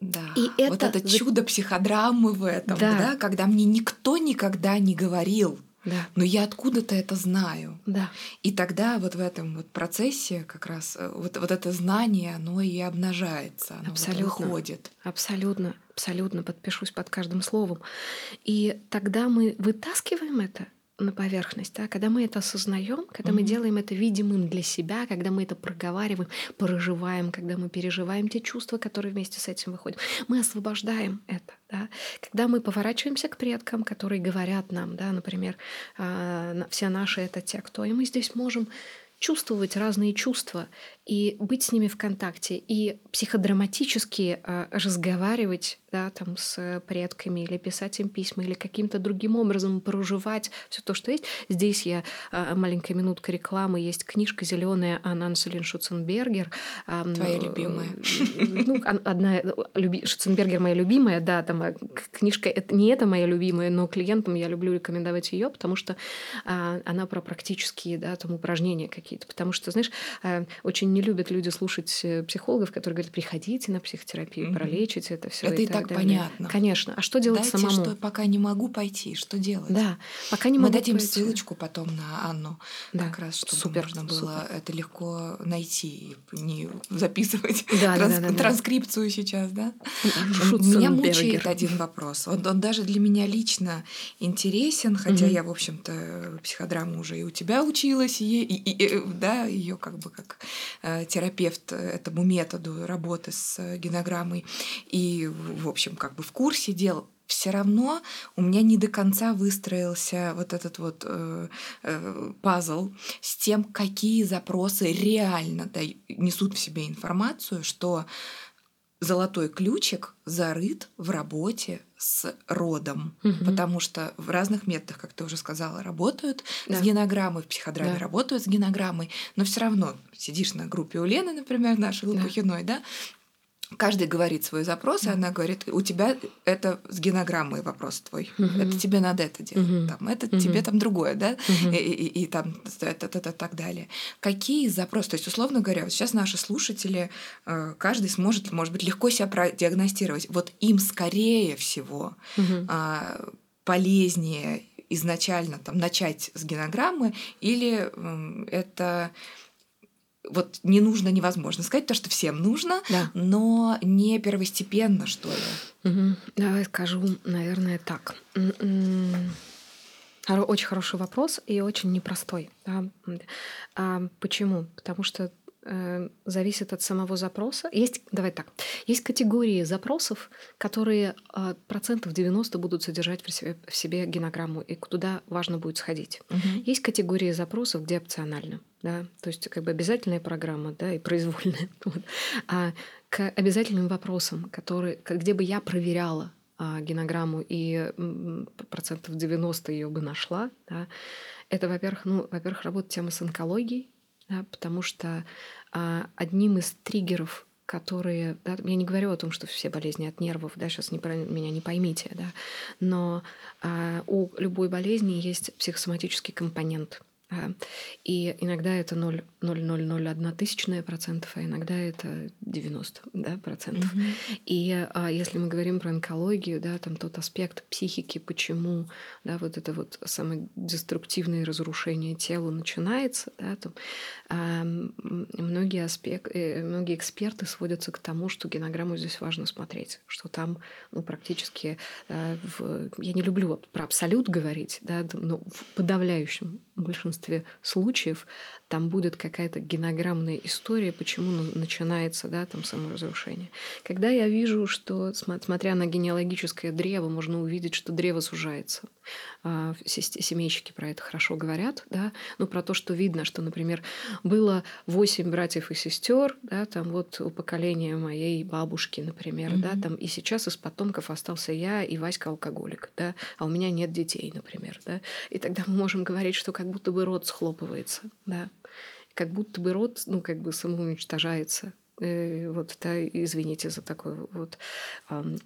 Да. И это... Вот это чудо психодрамы в этом, да. да, когда мне никто никогда не говорил. Да. Но я откуда-то это знаю. Да. И тогда вот в этом вот процессе как раз э, вот, вот это знание, оно и обнажается, оно абсолютно, вот выходит. Абсолютно, абсолютно подпишусь под каждым словом. И тогда мы вытаскиваем это на поверхность, да, когда мы это осознаем, когда mm-hmm. мы делаем это видимым для себя, когда мы это проговариваем, проживаем, когда мы переживаем те чувства, которые вместе с этим выходят, мы освобождаем это, да. Когда мы поворачиваемся к предкам, которые говорят нам, да, например, э, все наши это те, кто, и мы здесь можем чувствовать разные чувства и быть с ними в контакте, и психодраматически э, разговаривать да, там, с предками или писать им письма или каким-то другим образом проживать все то, что есть. Здесь я э, маленькая минутка рекламы. Есть книжка зеленая Анан Сулин Шуценбергер. Э, Твоя любимая. Ну, одна люби... Шуценбергер моя любимая, да, там книжка это не это моя любимая, но клиентам я люблю рекомендовать ее, потому что она про практические да, там упражнения какие-то. Потому что, знаешь, очень не любят люди слушать э, психологов, которые говорят, приходите на психотерапию, mm-hmm. пролечите это все. Это и, и так, так понятно. Конечно. А что делать Дайте, самому? что пока не могу пойти, что делать? Да, пока не Мы могу дадим пойти. ссылочку потом на Анну, да. как раз, чтобы супер, можно было супер. это легко найти, не записывать да, транс- да, да, да, транскрипцию сейчас, да? Меня мучает один вопрос. Он, он даже для меня лично интересен, хотя угу. я, в общем-то, психодраму уже и у тебя училась, и, и, и, и да, ее как бы как э, терапевт этому методу работы с э, генограммой и, в общем, как бы в курсе дел, все равно у меня не до конца выстроился вот этот вот э, э, пазл с тем, какие запросы реально да, несут в себе информацию, что золотой ключик зарыт в работе с родом, угу. потому что в разных методах, как ты уже сказала, работают да. с генограммой, в психодраме да. работают с генограммой, но все равно сидишь на группе у Лены, например, нашей Лопухиной, да, да каждый говорит свой запрос, и она говорит, у тебя это с генограммой вопрос твой, uh это тебе надо это делать, uh там, это uh тебе там другое, да, uh и, и, и там это, это, это, так далее. Какие запросы? То есть, условно говоря, вот сейчас наши слушатели, э, каждый сможет, может быть, легко себя продиагностировать. Вот им, скорее всего, uh полезнее изначально там начать с генограммы, или это вот не нужно, невозможно сказать, то, что всем нужно, да. но не первостепенно, что ли. Угу. Давай скажу, наверное, так. М-м. Очень хороший вопрос и очень непростой. Да? А почему? Потому что зависит от самого запроса. Есть, давай так, есть категории запросов, которые э, процентов 90 будут содержать в себе, в себе генограмму, и туда важно будет сходить. Угу. Есть категории запросов, где опционально. Да? То есть как бы обязательная программа да, и произвольная. [LAUGHS] Вот. А к обязательным вопросам, которые, где бы я проверяла а, генограмму и процентов 90 ее бы нашла, да, это, во-первых, ну, во-первых, работа тема с онкологией, да, потому что а, одним из триггеров которые, да, я не говорю о том, что все болезни от нервов, да, сейчас не, меня не поймите, да, но а, у любой болезни есть психосоматический компонент, И иногда это 0,0001 тысячная процентов, а иногда это 90 да, процентов. Mm-hmm. И а, если мы говорим про онкологию, да, там тот аспект психики, почему да, вот это вот самое деструктивное разрушение тела начинается, да, там, а, многие, аспект, э, многие эксперты сводятся к тому, что генограмму здесь важно смотреть, что там ну, практически, да, в, я не люблю про абсолют говорить, да, но в подавляющем большинстве случаев там будет какая-то генограммная история, почему начинается да, там саморазрушение. Когда я вижу, что, смотря на генеалогическое древо, можно увидеть, что древо сужается. А, семейщики про это хорошо говорят, да, ну, про то, что видно, что, например, было восемь братьев и сестер, да, там вот у поколения моей бабушки, например, mm-hmm. да, там, и сейчас из потомков остался я и Васька алкоголик, да, а у меня нет детей, например, да, и тогда мы можем говорить, что как будто бы рот схлопывается, да, как будто бы род, ну, как бы самоуничтожается. Э, вот, да, извините за такую вот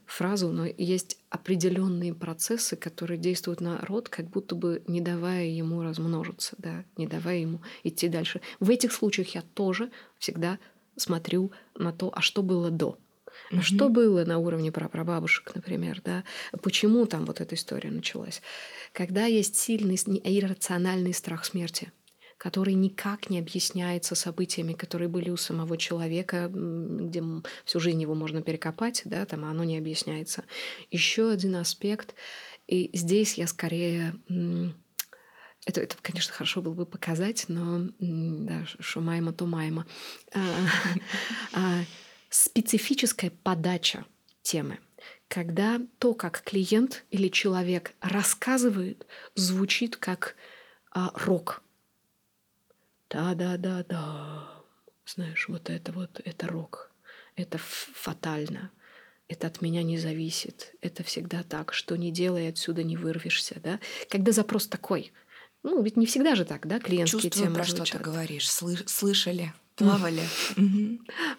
фразу, но есть определенные процессы, которые действуют на род, как будто бы не давая ему размножиться, да, не давая ему идти дальше. В этих случаях я тоже всегда смотрю на то, а что было до. А что было на уровне прапрабабушек, например, да? Почему там вот эта история началась? Когда есть сильный иррациональный страх смерти, который никак не объясняется событиями, которые были у самого человека, где всю жизнь его можно перекопать, да, там оно не объясняется. Еще один аспект, и здесь я скорее это, это, конечно, хорошо было бы показать, но да, что майма, то майма. А, [LAUGHS] а, специфическая подача темы когда то, как клиент или человек рассказывает, звучит как а, рок. Да-да-да-да. Знаешь, вот это вот, это рок. Это фатально. Это от меня не зависит. Это всегда так. Что не делай, отсюда не вырвешься. Да? Когда запрос такой. Ну, ведь не всегда же так, да, клиентские Чувствую, темы про звучат. что ты говоришь. Слы- слышали. Плавали.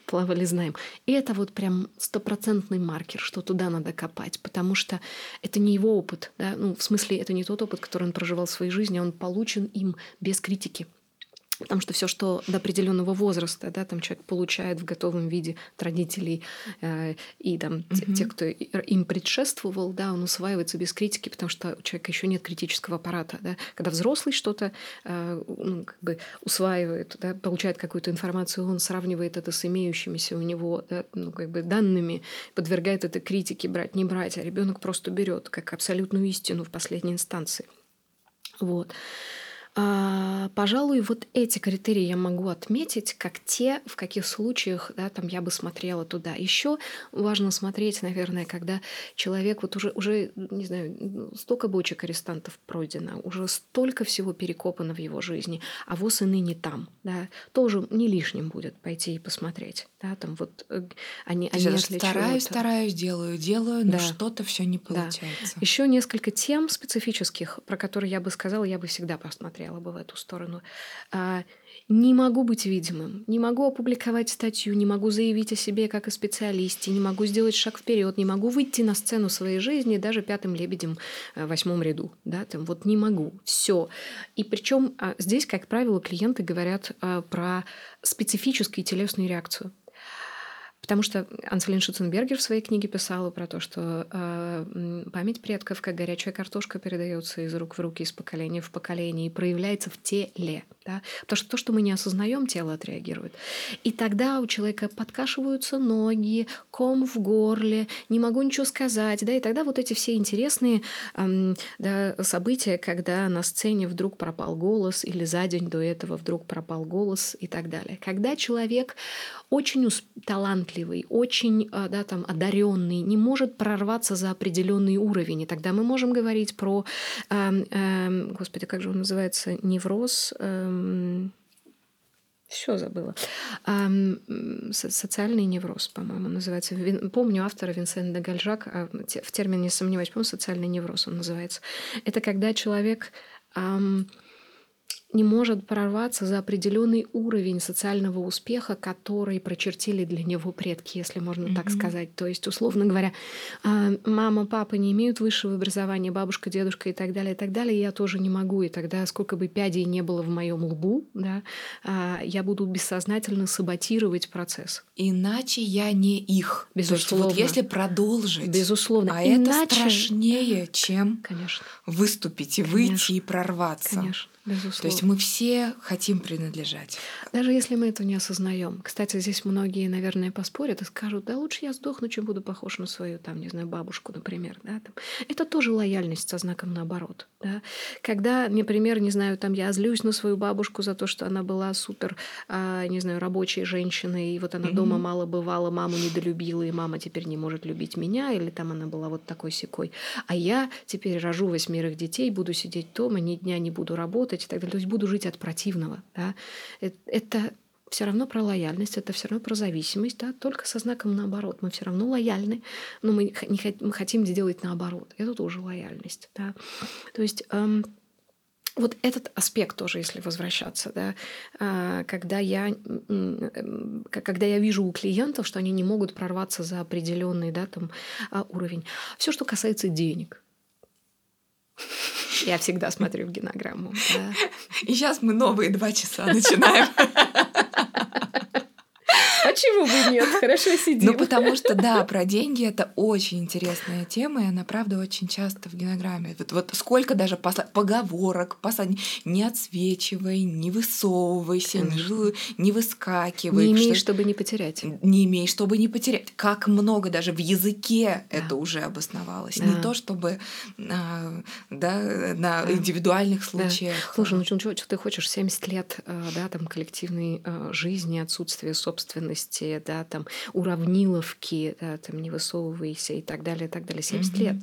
Плавали, знаем. И это вот прям стопроцентный маркер, что туда надо копать, потому что это не его опыт. Да? Ну, в смысле, это не тот опыт, который он проживал в своей жизни, он получен им без критики. Потому что все, что до определенного возраста, да, там человек получает в готовом виде от родителей э, и там mm-hmm. те, кто им предшествовал, да, он усваивается без критики, потому что у человека еще нет критического аппарата, да. Когда взрослый что-то э, ну, как бы усваивает, да, получает какую-то информацию, он сравнивает это с имеющимися у него, да, ну как бы данными, подвергает это критике, брать не брать, а ребенок просто берет как абсолютную истину в последней инстанции. Вот. А, пожалуй, вот эти критерии я могу отметить, как те, в каких случаях да, там я бы смотрела туда. Еще важно смотреть, наверное, когда человек вот уже, уже не знаю, столько бочек арестантов пройдено, уже столько всего перекопано в его жизни, а воз и ныне там. Да, тоже не лишним будет пойти и посмотреть. Да, там вот э, они, они стараюсь, стараюсь, делаю, делаю, но да. что-то все не получается. Да. Еще несколько тем специфических, про которые я бы сказала, я бы всегда посмотрела смотрела бы в эту сторону. А, не могу быть видимым, не могу опубликовать статью, не могу заявить о себе как о специалисте, не могу сделать шаг вперед, не могу выйти на сцену своей жизни даже пятым лебедем в восьмом ряду. Да, там вот не могу. Все. И причем а, здесь, как правило, клиенты говорят а, про специфическую телесную реакцию. Потому что Анселин Шуценбергер в своей книге писала про то, что э, память предков, как горячая картошка, передается из рук в руки, из поколения в поколение и проявляется в теле. Да? Потому что то, что мы не осознаем, тело отреагирует. И тогда у человека подкашиваются ноги, ком в горле, не могу ничего сказать. Да? И тогда вот эти все интересные э, да, события, когда на сцене вдруг пропал голос или за день до этого вдруг пропал голос и так далее. Когда человек очень талантливый, очень а, да, там, одаренный, не может прорваться за определенный уровень. И тогда мы можем говорить про, э, э, господи, как же он называется, невроз. Э, все забыла. социальный невроз, по-моему, называется. Помню автора Винсента Гальжак, а, в термине не сомневаюсь, помню, социальный невроз он называется. Это когда человек не может прорваться за определенный уровень социального успеха, который прочертили для него предки, если можно mm-hmm. так сказать. То есть, условно говоря, а, мама, папа не имеют высшего образования, бабушка, дедушка и так далее, и так далее, я тоже не могу. И тогда, сколько бы пядей не было в моем лбу, да, а, я буду бессознательно саботировать процесс. Иначе я не их. Безусловно. То есть, вот если продолжить. Безусловно. А Иначе... это страшнее, чем Конечно. выступить и Конечно. выйти и прорваться. Конечно. Безусловно. То есть мы все хотим принадлежать. Даже если мы это не осознаем. Кстати, здесь многие, наверное, поспорят и скажут, да лучше я сдохну, чем буду похож на свою, там, не знаю, бабушку, например. Да? Там. Это тоже лояльность со знаком наоборот. Да? Когда, например, не знаю, там я злюсь на свою бабушку за то, что она была супер, а, не знаю, рабочей женщиной, и вот она mm-hmm. дома мало бывала, маму недолюбила, и мама теперь не может любить меня, или там она была вот такой секой. А я теперь рожу восьмерых детей, буду сидеть дома, ни дня не буду работать, и так далее. То есть буду жить от противного. Да? Это все равно про лояльность, это все равно про зависимость, да, только со знаком наоборот. Мы все равно лояльны, но мы, не, мы хотим сделать наоборот. Это тоже лояльность. Да. То есть эм, вот этот аспект тоже, если возвращаться, да, э, когда я, э, когда я вижу у клиентов, что они не могут прорваться за определенный да, там, э, уровень. Все, что касается денег. Я всегда смотрю в генограмму. И сейчас мы новые два часа начинаем. Почему бы нет? Хорошо сидим. Ну, потому что, да, про деньги это очень интересная тема, и она, правда, очень часто в генограмме. Вот, вот сколько даже посла... поговорок, посла... не отсвечивай, не высовывайся, не, не выскакивай. Не имей, что... чтобы не потерять. Не имей, чтобы не потерять. Как много даже в языке да. это уже обосновалось. Да. Не то, чтобы а, да, на да. индивидуальных случаях. Да. Слушай, ну что, что ты хочешь? 70 лет э, да, там, коллективной э, жизни, отсутствие собственности возрасте, да, там уравниловки, да, там не высовывайся и так далее, и так далее, 70 mm-hmm. лет.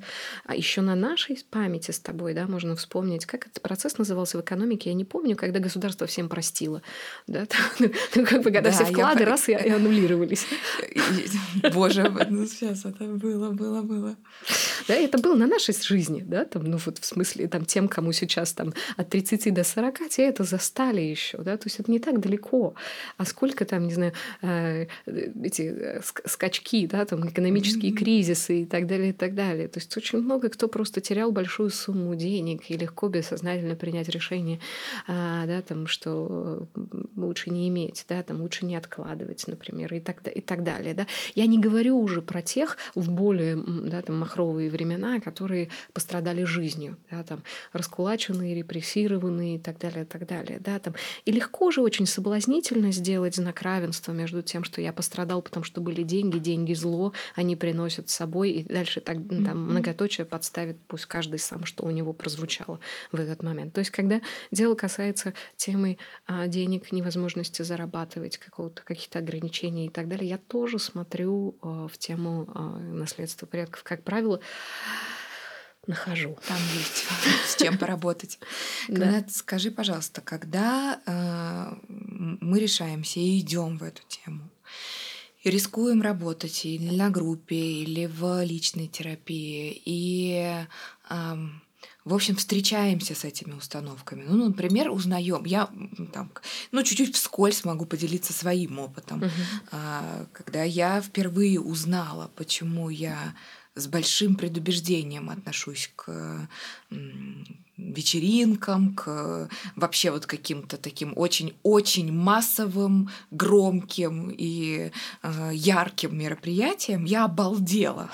А еще на нашей памяти с тобой, да, можно вспомнить, как этот процесс назывался в экономике, я не помню, когда государство всем простило, да, [LAUGHS] ну, ну, как бы когда все вклады раз [LAUGHS] и аннулировались. Боже, ну сейчас это было, было, было. Да, это было на нашей жизни, да, там, ну вот в смысле, там, тем, кому сейчас там от 30 до 40, те это застали еще, да, то есть это не так далеко. А сколько там, не знаю, э, эти э, скачки, да, там, экономические mm-hmm. кризисы и так далее, и так далее. То есть очень много кто просто терял большую сумму денег и легко бессознательно принять решение, а, да, там, что лучше не иметь, да, там, лучше не откладывать, например, и так, и так далее, да. Я не говорю уже про тех в более, да, там, махровые времена, которые пострадали жизнью, да, там, раскулаченные, репрессированные и так далее, и так далее, да, там. И легко же очень соблазнительно сделать знак равенства между тем, что я пострадал, потому что были деньги, деньги зло, они приносят с собой, и дальше так, там, mm-hmm. многоточие подставит, пусть каждый сам, что у него прозвучало в этот момент. То есть, когда дело касается темы а, денег, невозможности зарабатывать, какого-то, каких-то ограничений и так далее, я тоже смотрю а, в тему а, наследства предков. Как правило, нахожу. Там есть с чем поработать. [LAUGHS] Когда, скажи, пожалуйста, когда э, мы решаемся и идем в эту тему, и рискуем работать или на группе, или в личной терапии, и в общем, встречаемся с этими установками. Ну, например, узнаем. Я там, ну, чуть-чуть вскользь могу поделиться своим опытом. Uh-huh. Когда я впервые узнала, почему я с большим предубеждением отношусь к вечеринкам, к вообще вот каким-то таким очень-очень массовым, громким и э, ярким мероприятиям, я обалдела.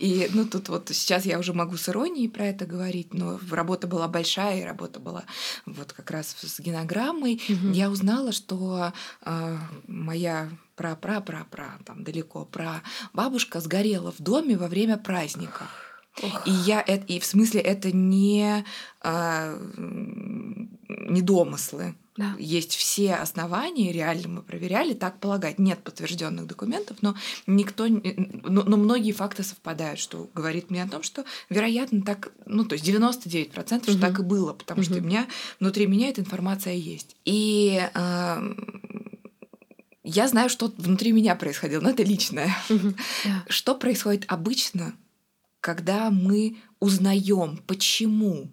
И ну тут вот сейчас я уже могу с иронией про это говорить, но работа была большая, и работа была вот как раз с генограммой. Я узнала, что э, моя пра-пра-пра-пра, там далеко, про бабушка сгорела в доме во время праздника. Ох. И я это, и в смысле это не, а, не домыслы. Да. Есть все основания, реально мы проверяли, так полагать. Нет подтвержденных документов, но никто, но, но многие факты совпадают, что говорит мне о том, что вероятно так, ну то есть 99% угу. что так и было, потому угу. что у меня внутри меня эта информация есть. И э, я знаю, что внутри меня происходило, но это личное. Что происходит обычно, когда мы узнаем, почему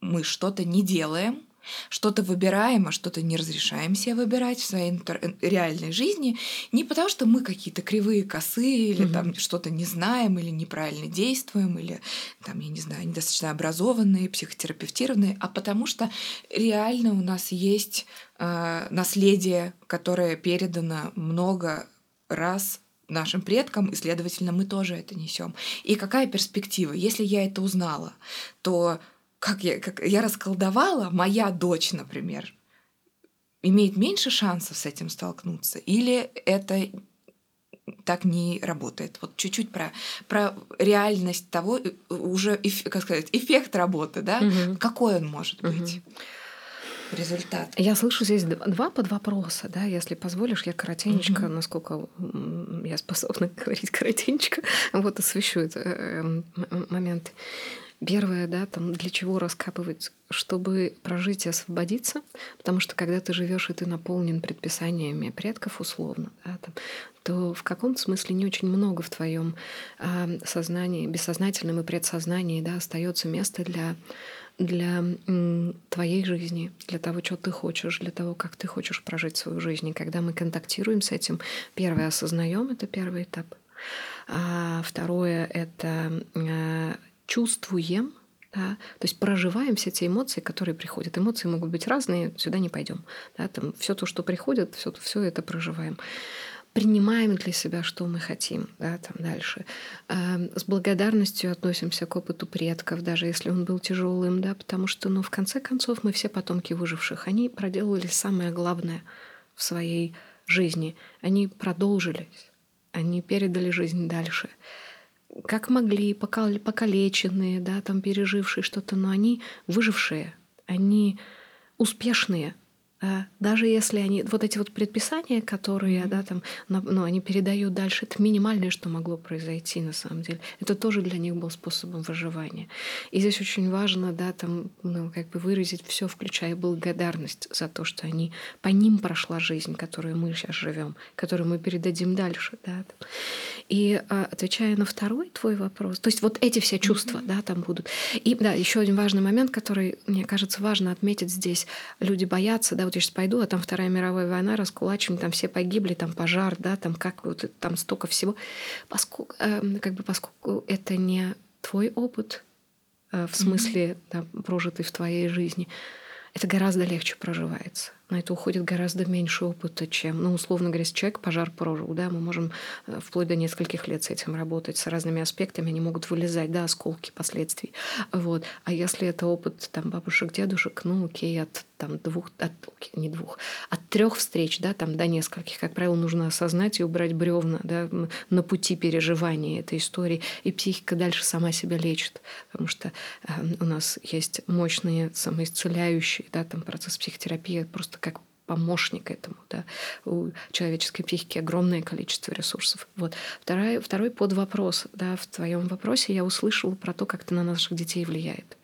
мы что-то не делаем, что-то выбираем, а что-то не разрешаем себе выбирать в своей интер- реальной жизни, не потому что мы какие-то кривые, косые, или угу. там что-то не знаем, или неправильно действуем, или там, я не знаю, недостаточно образованные, психотерапевтированные, а потому что реально у нас есть э, наследие, которое передано много раз нашим предкам, и, следовательно, мы тоже это несем. И какая перспектива? Если я это узнала, то как я, как я расколдовала, моя дочь, например, имеет меньше шансов с этим столкнуться? Или это так не работает. Вот чуть-чуть про, про реальность того, э, уже, как сказать, эффект работы, да? Угу. Какой он может быть? Угу результат. Я слышу здесь два подвопроса, да, если позволишь, я коротенечко, угу. насколько я способна [LAUGHS] говорить коротенечко, вот освещу этот э, момент. Первое, да, там для чего раскапывать, чтобы прожить и освободиться, потому что когда ты живешь и ты наполнен предписаниями предков условно, да, там, то в каком-то смысле не очень много в твоем э, сознании, бессознательном и предсознании, да, остается место для для твоей жизни, для того, что ты хочешь, для того, как ты хочешь прожить свою жизнь. И когда мы контактируем с этим, первое осознаем, это первый этап. А второе это э, чувствуем, да, то есть проживаем все те эмоции, которые приходят. Эмоции могут быть разные, сюда не пойдем. Да, там все то, что приходит, все, все это проживаем. Принимаем для себя, что мы хотим, да, там дальше. Эм, с благодарностью относимся к опыту предков, даже если он был тяжелым, да, потому что, ну, в конце концов, мы все потомки выживших. Они проделали самое главное в своей жизни. Они продолжились, они передали жизнь дальше как могли, покалеченные, да, там пережившие что-то, но они выжившие, они успешные, даже если они вот эти вот предписания, которые, да, там, ну, они передают дальше, это минимальное, что могло произойти на самом деле. Это тоже для них был способом выживания. И здесь очень важно, да, там, ну, как бы выразить все, включая благодарность за то, что они по ним прошла жизнь, которую мы сейчас живем, которую мы передадим дальше, да. Там. И а, отвечая на второй твой вопрос, то есть вот эти все чувства, mm-hmm. да, там будут. И да, еще один важный момент, который мне кажется важно отметить здесь: люди боятся, да, вот я сейчас пойду, а там Вторая мировая война, раскулачим, там все погибли, там пожар, да, там как вот там столько всего. Поскольку, э, как бы, поскольку это не твой опыт, э, в смысле да, прожитый в твоей жизни, это гораздо легче проживается на это уходит гораздо меньше опыта, чем, ну, условно говоря, если человек пожар прожил, да, мы можем э, вплоть до нескольких лет с этим работать, с разными аспектами, они могут вылезать, да, осколки последствий. Вот. А если это опыт там бабушек, дедушек, ну, окей, от там двух, от, не двух, от трех встреч, да, там до нескольких, как правило, нужно осознать и убрать бревна, да, на пути переживания этой истории, и психика дальше сама себя лечит, потому что э, у нас есть мощные самоисцеляющие, да, там процесс психотерапии просто просто как помощник этому. Да. У человеческой психики огромное количество ресурсов. Вот. Второй, второй подвопрос. Да, в твоем вопросе я услышала про то, как это на наших детей влияет.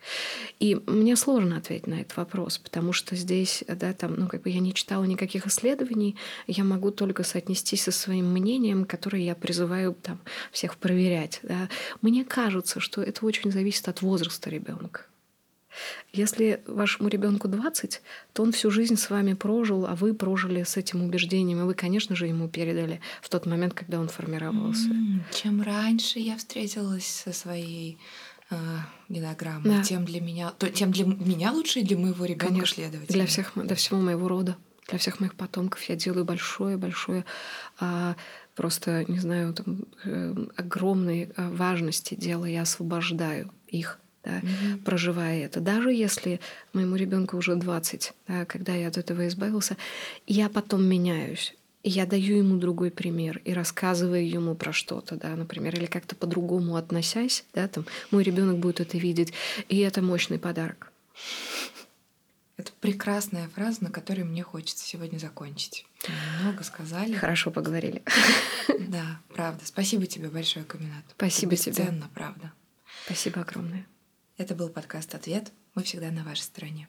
И мне сложно ответить на этот вопрос, потому что здесь, да, там, ну, как бы я не читала никаких исследований, я могу только соотнестись со своим мнением, которое я призываю там, всех проверять. Да. Мне кажется, что это очень зависит от возраста ребенка. Если вашему ребенку 20, то он всю жизнь с вами прожил, а вы прожили с этим убеждением, и вы, конечно же, ему передали в тот момент, когда он формировался. Чем раньше я встретилась со своей э, генограммой, да. тем для меня, то, тем для меня лучше и для моего ребенка следовать. Для всех, для всего моего рода, для всех моих потомков я делаю большое-большое а, просто, не знаю, там, э, огромной э, важности дела, я освобождаю их да, mm-hmm. проживая это. Даже если моему ребенку уже 20, да, когда я от этого избавился, я потом меняюсь. И я даю ему другой пример и рассказываю ему про что-то, да, например, или как-то по-другому относясь, да, там, мой ребенок будет это видеть, и это мощный подарок. Это прекрасная фраза, на которой мне хочется сегодня закончить. Мы много сказали. Хорошо поговорили. Да, правда. Спасибо тебе большое, Каминат. Спасибо тебе. Ценно, правда. Спасибо огромное. Это был подкаст «Ответ». Мы всегда на вашей стороне.